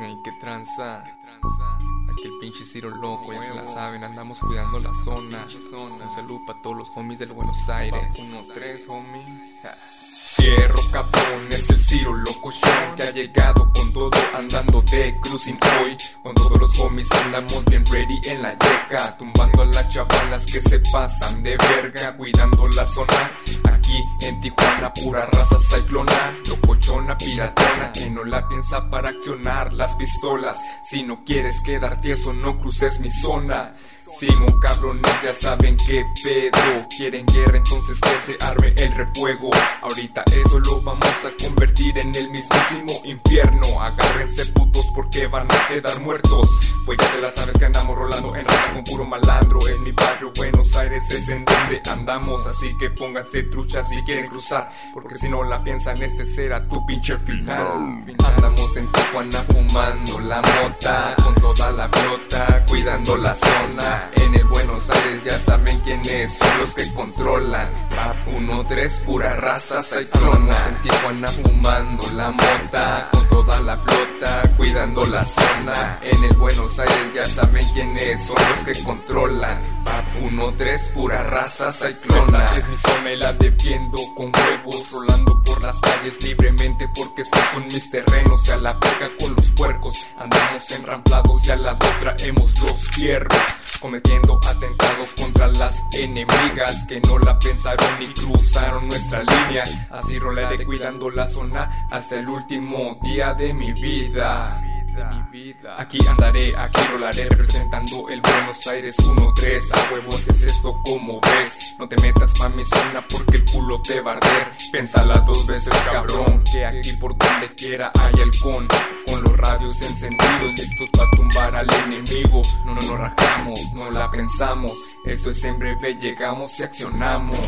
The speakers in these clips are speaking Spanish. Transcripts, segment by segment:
Ey, qué tranza. Aquí el pinche Ciro loco, ya se la saben, andamos cuidando la zona. Un saludo para todos los homies del Buenos Aires. 1-3, homie. Fierro cabrón, es el Ciro loco show que ha llegado con todo andando de cruising hoy. Con todos los homies andamos bien ready en la yeca, tumbando a las chavalas que se pasan de verga, cuidando la zona. Aquí en Tijuana, pura raza cyclona, locochona, piratona, que no la piensa para accionar las pistolas. Si no quieres quedar tieso, no cruces mi zona. Simón cabrones ya saben qué pedo Quieren guerra entonces que se arme el refuego Ahorita eso lo vamos a convertir en el mismísimo infierno Agárrense putos porque van a quedar muertos Pues ya te la sabes que andamos rolando en rata con puro malandro En mi barrio Buenos Aires es en donde andamos Así que pónganse truchas si quieren cruzar Porque si no la piensan este será tu pinche final Andamos en Tijuana fumando la mota Con toda la flota cuidando la zona en el Buenos Aires ya saben quiénes son los que controlan. Pap 1-3, pura raza cyclona. En Tijuana fumando la mota. Toda la flota, cuidando la zona. En el Buenos Aires ya saben quiénes son los que controlan. Pap 1-3, pura raza cyclona. Esta es mi zona y la defiendo con huevos. Rolando por las calles libremente porque estos son mis terrenos. Y a la verga con los puercos. Andamos enramplados y al lado traemos los fierros cometiendo atentados contra las enemigas que no la pensaron ni cruzaron nuestra línea. Así rolaré cuidando la zona hasta el último día de mi vida. Aquí andaré, aquí rolaré representando el Buenos Aires 1-3 A huevos es esto como ves. No te metas pa' mi zona porque el culo te va a arder. Pénsala dos veces cabrón Que aquí por donde quiera hay halcón. Con los radios encendidos listos pa' tumbar al enemigo. No nos no rajamos, no la pensamos. Esto es en breve, llegamos y accionamos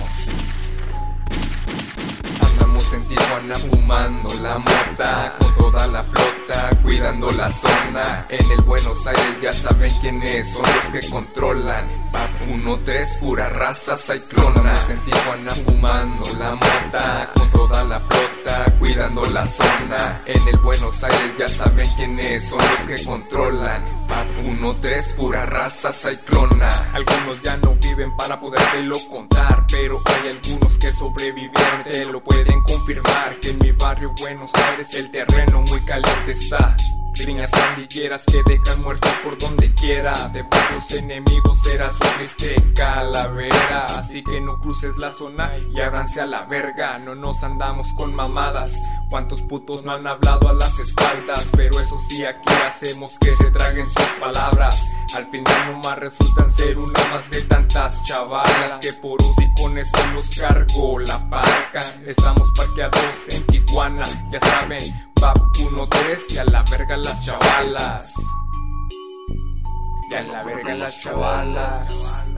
Andamos en Tijuana fumando la mota Con toda la flota cuidando la zona. En el Buenos Aires ya saben quiénes son los que controlan. Pap 1-3 pura raza cyclona. Andamos en Tijuana fumando la mota Con toda la flota cuidando la zona. En el Buenos Aires ya saben quiénes son los que controlan. Pap 1-3 pura raza cyclona. Algunos ya no viven para podértelo contar Pero hay algunos que sobrevivieron Buenos Aires el terreno muy caliente está Riñas pandilleras que dejan muertos por donde quiera. De varios enemigos será su triste calavera. Así que no cruces la zona y ábranse a la verga. No nos andamos con mamadas. Cuántos putos no han hablado a las espaldas Pero eso sí aquí hacemos que se traguen sus palabras. Al final nomás resultan ser una más de tantas chavalas Que por con eso los cargo la parca Estamos parqueados en Tijuana, ya saben Pap 1-3 y a la verga las chavalas. Y a la verga las chavalas.